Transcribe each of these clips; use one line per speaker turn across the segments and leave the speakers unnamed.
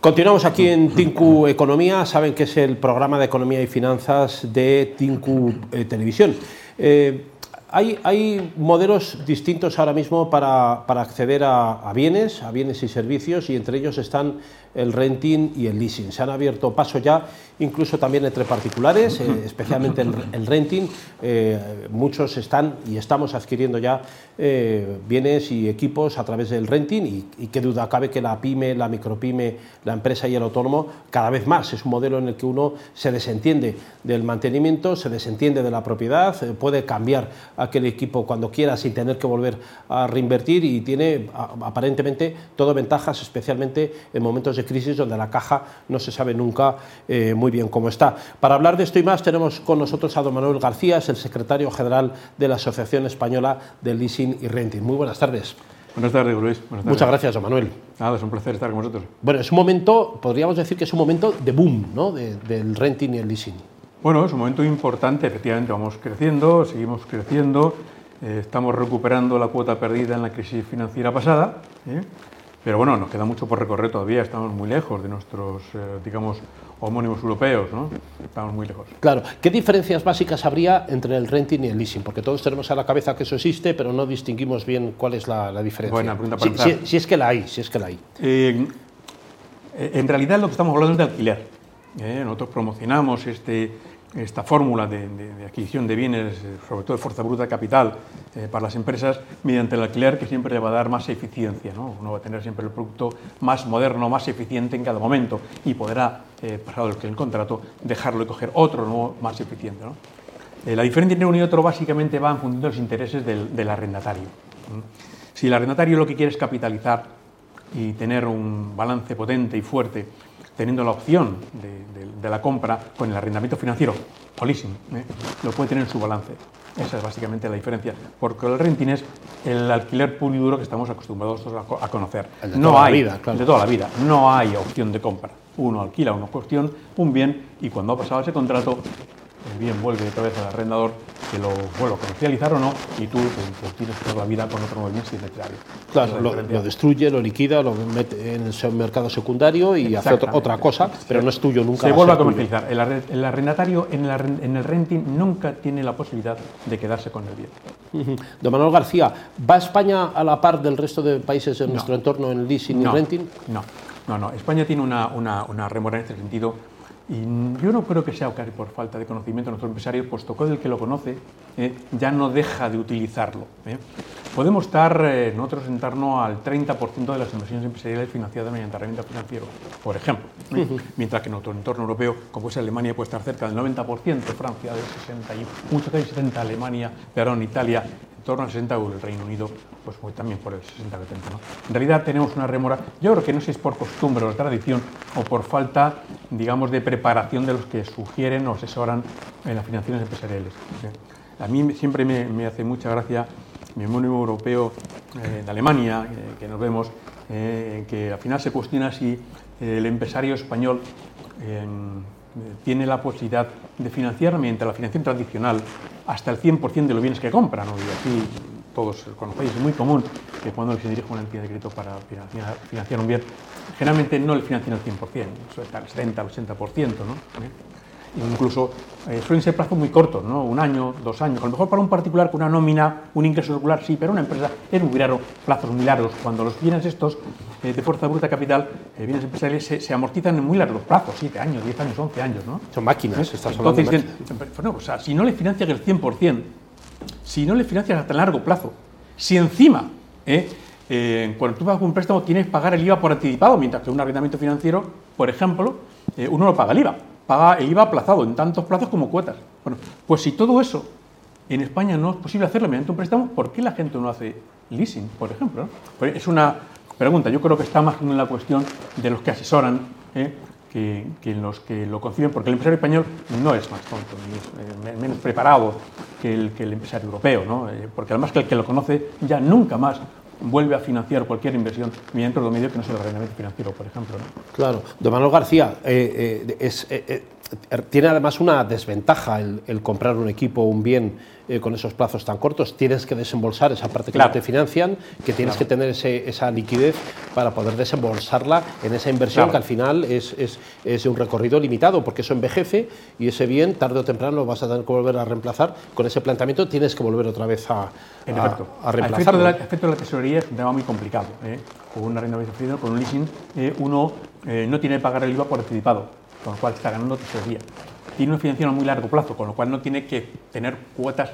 Continuamos aquí en Tinku Economía, saben que es el programa de economía y finanzas de Tinku eh, Televisión. Eh, hay, modelos distintos ahora mismo para, acceder a, bienes, a bienes y servicios, y entre ellos están el renting y el leasing. Se han abierto paso ya incluso también entre particulares, eh, especialmente el, renting. Eh, muchos están y estamos adquiriendo ya eh, bienes y equipos a través del renting y, y, qué duda cabe que la pyme, la micropyme, la empresa y el autónomo cada vez más es un modelo en el que uno se desentiende del mantenimiento, se desentiende de la propiedad, puede cambiar aquel equipo cuando quiera sin tener que volver a reinvertir y tiene aparentemente todo ventajas, especialmente en momentos de crisis donde la caja no se sabe nunca muy bien cómo está. Para hablar de esto y más tenemos con nosotros a don Manuel García, es el secretario general de la Asociación Española de Leasing y Renting. Muy buenas tardes.
Buenas tardes, Luis.
Muchas gracias, don Manuel.
Nada, es un placer estar con vosotros.
Bueno, es un momento, podríamos decir que es un momento de boom ¿no? del renting y el leasing.
Bueno, es un momento importante, efectivamente, vamos creciendo, seguimos creciendo, eh, estamos recuperando la cuota perdida en la crisis financiera pasada, ¿eh? pero bueno, nos queda mucho por recorrer todavía, estamos muy lejos de nuestros, eh, digamos, homónimos europeos, ¿no? Estamos muy lejos.
Claro. ¿Qué diferencias básicas habría entre el renting y el leasing? Porque todos tenemos a la cabeza que eso existe, pero no distinguimos bien cuál es la, diferencia.
Buena pregunta para
si, si, es que la hay, si es que la hay.
En realidad lo que estamos hablando es de alquiler. Nosotros promocionamos este esta fórmula de, adquisición de bienes, eh, sobre todo de fuerza bruta de capital, eh, para las empresas, mediante el alquiler que siempre le va a dar más eficiencia. ¿no? Uno va a tener siempre el producto más moderno, más eficiente en cada momento y podrá, eh, pasado el, el contrato, dejarlo y coger otro nuevo más eficiente. ¿no? la diferencia entre uno y otro básicamente va en función de los intereses del, arrendatario. Si el arrendatario lo que quiere es capitalizar y tener un balance potente y fuerte, teniendo la opción de, la compra con el arrendamiento financiero o leasing, ¿eh? lo puede tener en su balance. Esa es básicamente la diferencia, porque el renting es el alquiler puro y duro que estamos acostumbrados a, conocer.
de no toda hay, la vida,
De toda la vida. No hay opción de compra. Uno alquila una cuestión, un bien, y cuando ha pasado ese contrato, el bien vuelve otra vez al arrendador que lo vuelva a comercializar o no y tú pues, tienes que la vida con otro bien si es necesario.
Claro, lo, destruye, lo liquida, lo mete en el mercado secundario y hace otra, cosa, pero no es tuyo nunca.
Se vuelve a comercializar. El, arrendatario en el, en el, renting nunca tiene la posibilidad de quedarse con el bien.
Don Manuel García, ¿va España a la par del resto de países de nuestro entorno en leasing y renting?
No, no, no. España tiene una, una, una remora en este sentido y yo no creo que sea por falta de conocimiento de nuestro empresario, puesto que el que lo conoce eh, ya no deja de utilizarlo. Eh. Podemos estar eh, nosotros en torno al 30% de las inversiones empresariales financiadas mediante herramientas financiero, por ejemplo. Mientras que en nuestro entorno europeo, como es Alemania, puede estar cerca del 90%, Francia del 60%, y muchos países 70%, Alemania, perdón, Italia, en torno al 60 o el Reino Unido pues también por el 60 70 ¿no? En realidad tenemos una remora, yo creo que no sé si es por costumbre o tradición o por falta, digamos, de preparación de los que sugieren o asesoran en las financiaciones empresariales. A mí siempre me, hace mucha gracia mi homónimo europeo eh, de Alemania, eh, que nos vemos, eh, que al final se cuestiona si el empresario español tiene la posibilidad de financiar mediante la financiación tradicional hasta el 100% de los bienes que compra. ¿no? Y aquí todos conocéis, es muy común que cuando se dirige una entidad de crédito para financiar, un bien, generalmente no le financian el 100%, suele estar el 70, el 80%, ¿no? ¿Eh? Incluso eh, suelen ser plazos muy cortos, ¿no? un año, dos años. A lo mejor para un particular con una nómina, un ingreso regular, sí, pero una empresa es muy raro, plazos muy largos. Cuando los bienes estos eh, de fuerza bruta capital, bienes empresariales, se, amortizan en muy largos plazos, 7 años, 10 años, 11 años. ¿no?
Son máquinas,
estas Entonces, bueno, o sea, si no le financian el 100%, si no le financias a tan largo plazo, si encima, eh, eh, cuando tú pagas un préstamo tienes que pagar el IVA por anticipado, mientras que un arrendamiento financiero, por ejemplo, eh, uno no paga el IVA, paga el aplazado en tantos plazos como cuotas. Bueno, pues si todo eso en España no es posible hacerlo mediante un préstamo, ¿por qué la gente no hace leasing, por ejemplo? Pues es una pregunta, yo creo que está más en la cuestión de los que asesoran que, en los que lo conciben, porque el empresario español no es más tonto, es eh, menos preparado que el, que el empresario europeo, ¿no? Eh, porque además que el que lo conoce ya nunca más vuelve a financiar cualquier inversión mediante otro medio que no sea el arrendamiento financiero, por ejemplo.
Claro. Don Manuel García, eh, es, tiene además una desventaja el, comprar un equipo, un bien eh, con esos plazos tan cortos. Tienes que desembolsar esa parte que no te financian, que tienes que tener esa liquidez para poder desembolsarla en esa inversión que al final es, es, un recorrido limitado, porque eso envejece y ese bien tarde o temprano lo vas a tener que volver a reemplazar. Con ese planteamiento tienes que volver otra vez a, a, reemplazarlo.
El efecto, de la, tesorería es un tema muy complicado. ¿eh? Con una renta con un leasing, eh, uno no tiene que pagar el IVA por anticipado con lo cual está ganando tesorería. Tiene una financiación a muy largo plazo, con lo cual no tiene que tener cuotas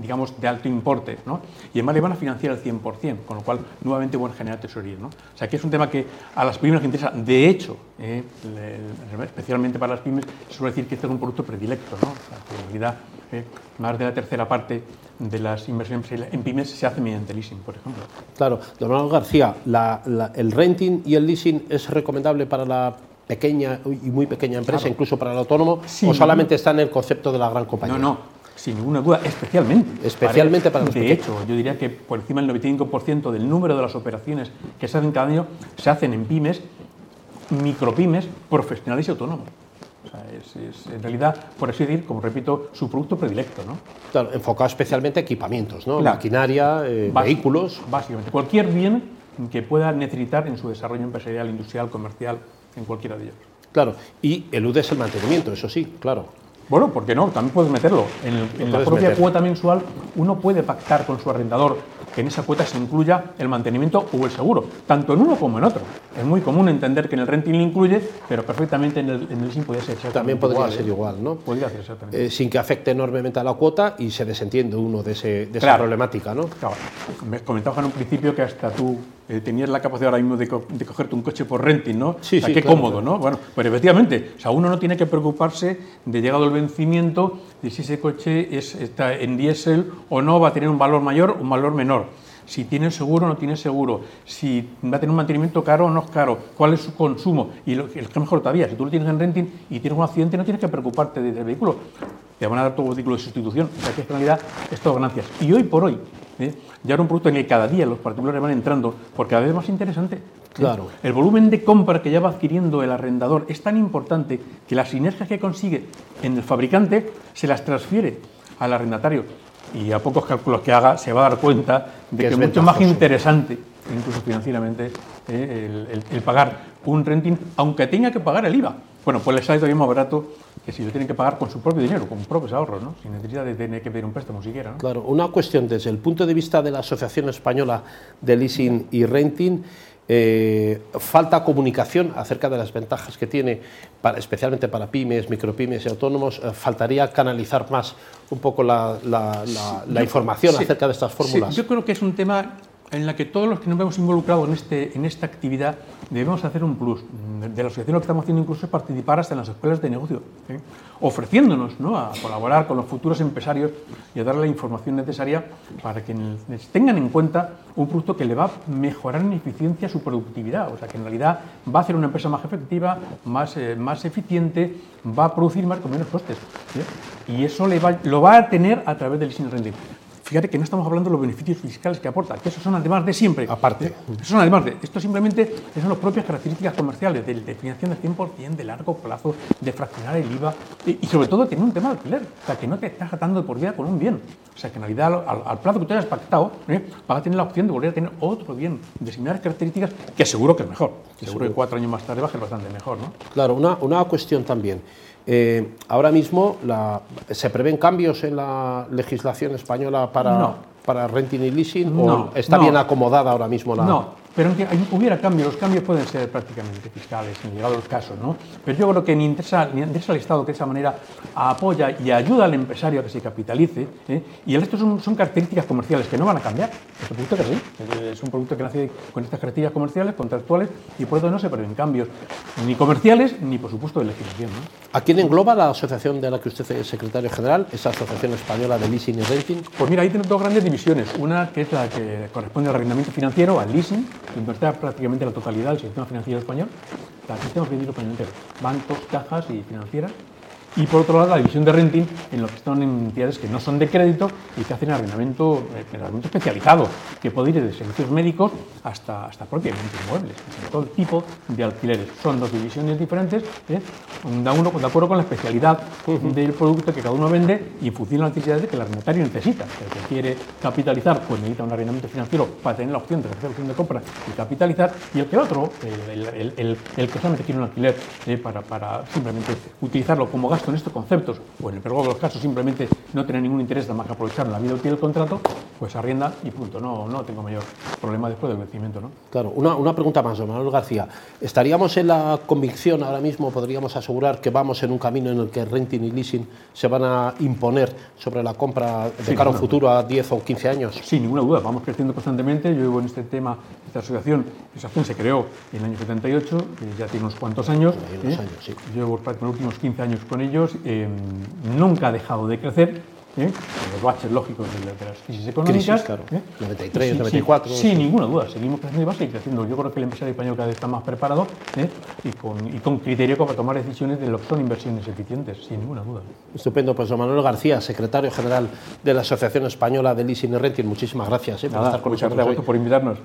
digamos, de alto importe, ¿no? Y además le van a financiar al 100%, con lo cual nuevamente van a generar tesorería, ¿no? O sea, que es un tema que a las pymes les interesa. De hecho, eh, especialmente para las pymes, suele decir que este es un producto predilecto, ¿no? en realidad, eh, más de la tercera parte de las inversiones en pymes se hace mediante leasing, por ejemplo.
Claro. Don Manuel García, ¿el renting y el leasing es recomendable para la pequeña y muy pequeña empresa, incluso para el autónomo, o solamente está en el concepto de la gran compañía?
No, no, sin ninguna duda, especialmente.
Especialmente para, los
De hecho, yo diría que por encima del 95% del número de las operaciones que se hacen cada año se hacen en pymes, micropymes, profesionales y autónomos. O sea, es, en realidad, por así decir, como repito, su producto predilecto. ¿no?
Claro, enfocado especialmente a equipamientos, ¿no? Maquinaria, eh, vehículos.
Básicamente, cualquier bien que pueda necesitar en su desarrollo empresarial, industrial, comercial, en cualquiera de ellos.
Claro, y eludes el mantenimiento, eso sí, claro.
Bueno, ¿por qué no? También puedes meterlo. En, la propia cuota mensual uno puede pactar con su arrendador que en esa cuota se incluya el mantenimiento o el seguro, tanto en uno como en otro. Es muy común entender que en el renting lo incluye, pero perfectamente en el, en leasing puede ser exactamente
También podría ser
¿eh?
igual, ¿no?
Podría ser exactamente.
Eh, sin que afecte enormemente a la cuota y se desentiende uno de, ese, de esa problemática, ¿no?
Claro. Me comentabas en un principio que hasta tú eh, tenías la capacidad ahora mismo de, cogerte un coche por renting, ¿no?
Sí,
qué cómodo, ¿no? Bueno, pues efectivamente, o sea, uno no tiene que preocuparse de llegado el vencimiento de si ese coche es, está en diésel o no, va a tener un valor mayor o un valor menor. Si tiene seguro o no tiene seguro, si va a tener un mantenimiento caro o no es caro, cuál es su consumo. Y lo, que es mejor todavía, si tú lo tienes en renting y tienes un accidente, no tienes que preocuparte del vehículo. Te van a dar todo vehículo de sustitución. O sea que en realidad es todo ganancias. Y hoy por hoy, ¿eh? ya era un producto en el que cada día los particulares van entrando, porque cada vez es más interesante.
Claro.
El volumen de compra que ya va adquiriendo el arrendador es tan importante que las sinergias que consigue en el fabricante se las transfiere al arrendatario. Y a pocos cálculos que haga se va a dar cuenta de que, es mucho más interesante, incluso financieramente, eh, el, pagar un renting, aunque tenga que pagar el IVA. Bueno, pues le sale todavía más barato que si lo tienen que pagar con su propio dinero, con propios ahorros, ¿no? sin necesidad de tener que pedir un préstamo siquiera. ¿no?
Claro, una cuestión desde el punto de vista de la Asociación Española de Leasing y Renting. Eh, falta comunicación acerca de las ventajas que tiene, para, especialmente para pymes, micropymes y autónomos. Eh, faltaría canalizar más un poco la, información acerca de estas fórmulas.
yo creo que es un tema en la que todos los que nos vemos involucrados en, este, en esta actividad debemos hacer un plus. De la asociación lo que estamos haciendo incluso es participar hasta en las escuelas de negocio, ¿eh? ofreciéndonos ¿no? a colaborar con los futuros empresarios y a darle la información necesaria para que tengan en cuenta un producto que le va a mejorar en eficiencia su productividad, o sea que en realidad va a hacer una empresa más efectiva, más, eh, más eficiente, va a producir más con menos costes. ¿eh? Y eso lo va a tener a través del leasing renting. Fíjate que no estamos hablando de los beneficios fiscales que aporta, que esos son además de siempre.
Aparte.
Esos son además de. Esto simplemente son las propias características comerciales, de, definición del 100%, de largo plazo, de fraccionar el IVA y, sobre todo tener un tema de alquiler. O sea, que no te estás atando de por vida con un bien. O sea, que en realidad al, plazo que tú hayas pactado, ¿eh? vas a tener la opción de volver a tener otro bien de similares características que seguro que es mejor. Seguro que cuatro años más tarde va a ser bastante mejor, ¿no?
Claro, una, una cuestión también. Eh, ahora mismo se prevén cambios en la legislación española para, para renting y leasing o está bien acomodada ahora mismo la.
No, pero aunque hubiera cambios, los cambios pueden ser prácticamente fiscales, en llegado el caso, ¿no? Pero yo creo que ni interesa, ni interesa al Estado que de esa manera apoya y ayuda al empresario a que se capitalice, ¿eh? y el resto son, son, características comerciales que no van a cambiar. Es un producto que sí, es un producto que nace con estas características comerciales, contractuales, y por eso no se prevén cambios, ni comerciales, ni por supuesto de legislación. ¿no?
¿A quién engloba la asociación de la que usted es secretario general, esa Asociación Española de Leasing y Renting?
Pues mira, ahí tenemos dos grandes divisiones. Una que es la que corresponde al arrendamiento financiero, al leasing, está prácticamente la totalidad del sistema financiero español, el sistema financiero español entero, bancos, cajas y financieras. Y por otro lado, la división de renting, en lo que están entidades que no son de crédito y que hacen arrendamiento, eh, arrendamiento especializado, que puede ir desde servicios médicos hasta, hasta propiamente inmuebles, todo tipo de alquileres. Son dos divisiones diferentes, ¿eh? da uno de acuerdo con la especialidad del producto que cada uno vende y en función de las necesidades que el arrendatario necesita. El que quiere capitalizar, pues necesita un arrendamiento financiero para tener la opción de hacer la opción de compra y capitalizar, y el que otro, el, el, el, el que solamente quiere un alquiler eh, para, para simplemente utilizarlo como gasto en estos conceptos, o en el peor de los casos simplemente no tener ningún interés de más que aprovechar la vida útil del contrato, pues arrienda y punto. No, no tengo mayor problema después del vencimiento. ¿no?
Claro, una, una pregunta más, don Manuel García. ¿Estaríamos en la convicción ahora mismo, podríamos asegurar que vamos en un camino en el que renting y leasing se van a imponer sobre la compra de
Sí,
cara a un futuro a 10 o 15 años?
Sin ninguna duda, vamos creciendo constantemente. Yo llevo en este tema, esta asociación, esa asociación se creó en el año 78, eh, ya tiene unos cuantos años.
Unos
¿eh?
años, sí.
Yo llevo los últimos 15 años con ellos. eh, nunca ha dejado de crecer. ¿eh? Los baches lógicos de, la- de las crisis económicas.
Crisis, claro.
¿eh?
93,
Sí, sí,
94.
Sin ninguna duda, seguimos creciendo y va a seguir creciendo. Yo creo que el empresario español cada vez está más preparado ¿eh? y, con, y con criterio para tomar decisiones de lo que son inversiones eficientes, sin ninguna duda.
Estupendo, pues don Manuel García, secretario general de la Asociación Española de Leasing y Renting, muchísimas gracias eh, por estar con nosotros
gracias por invitarnos.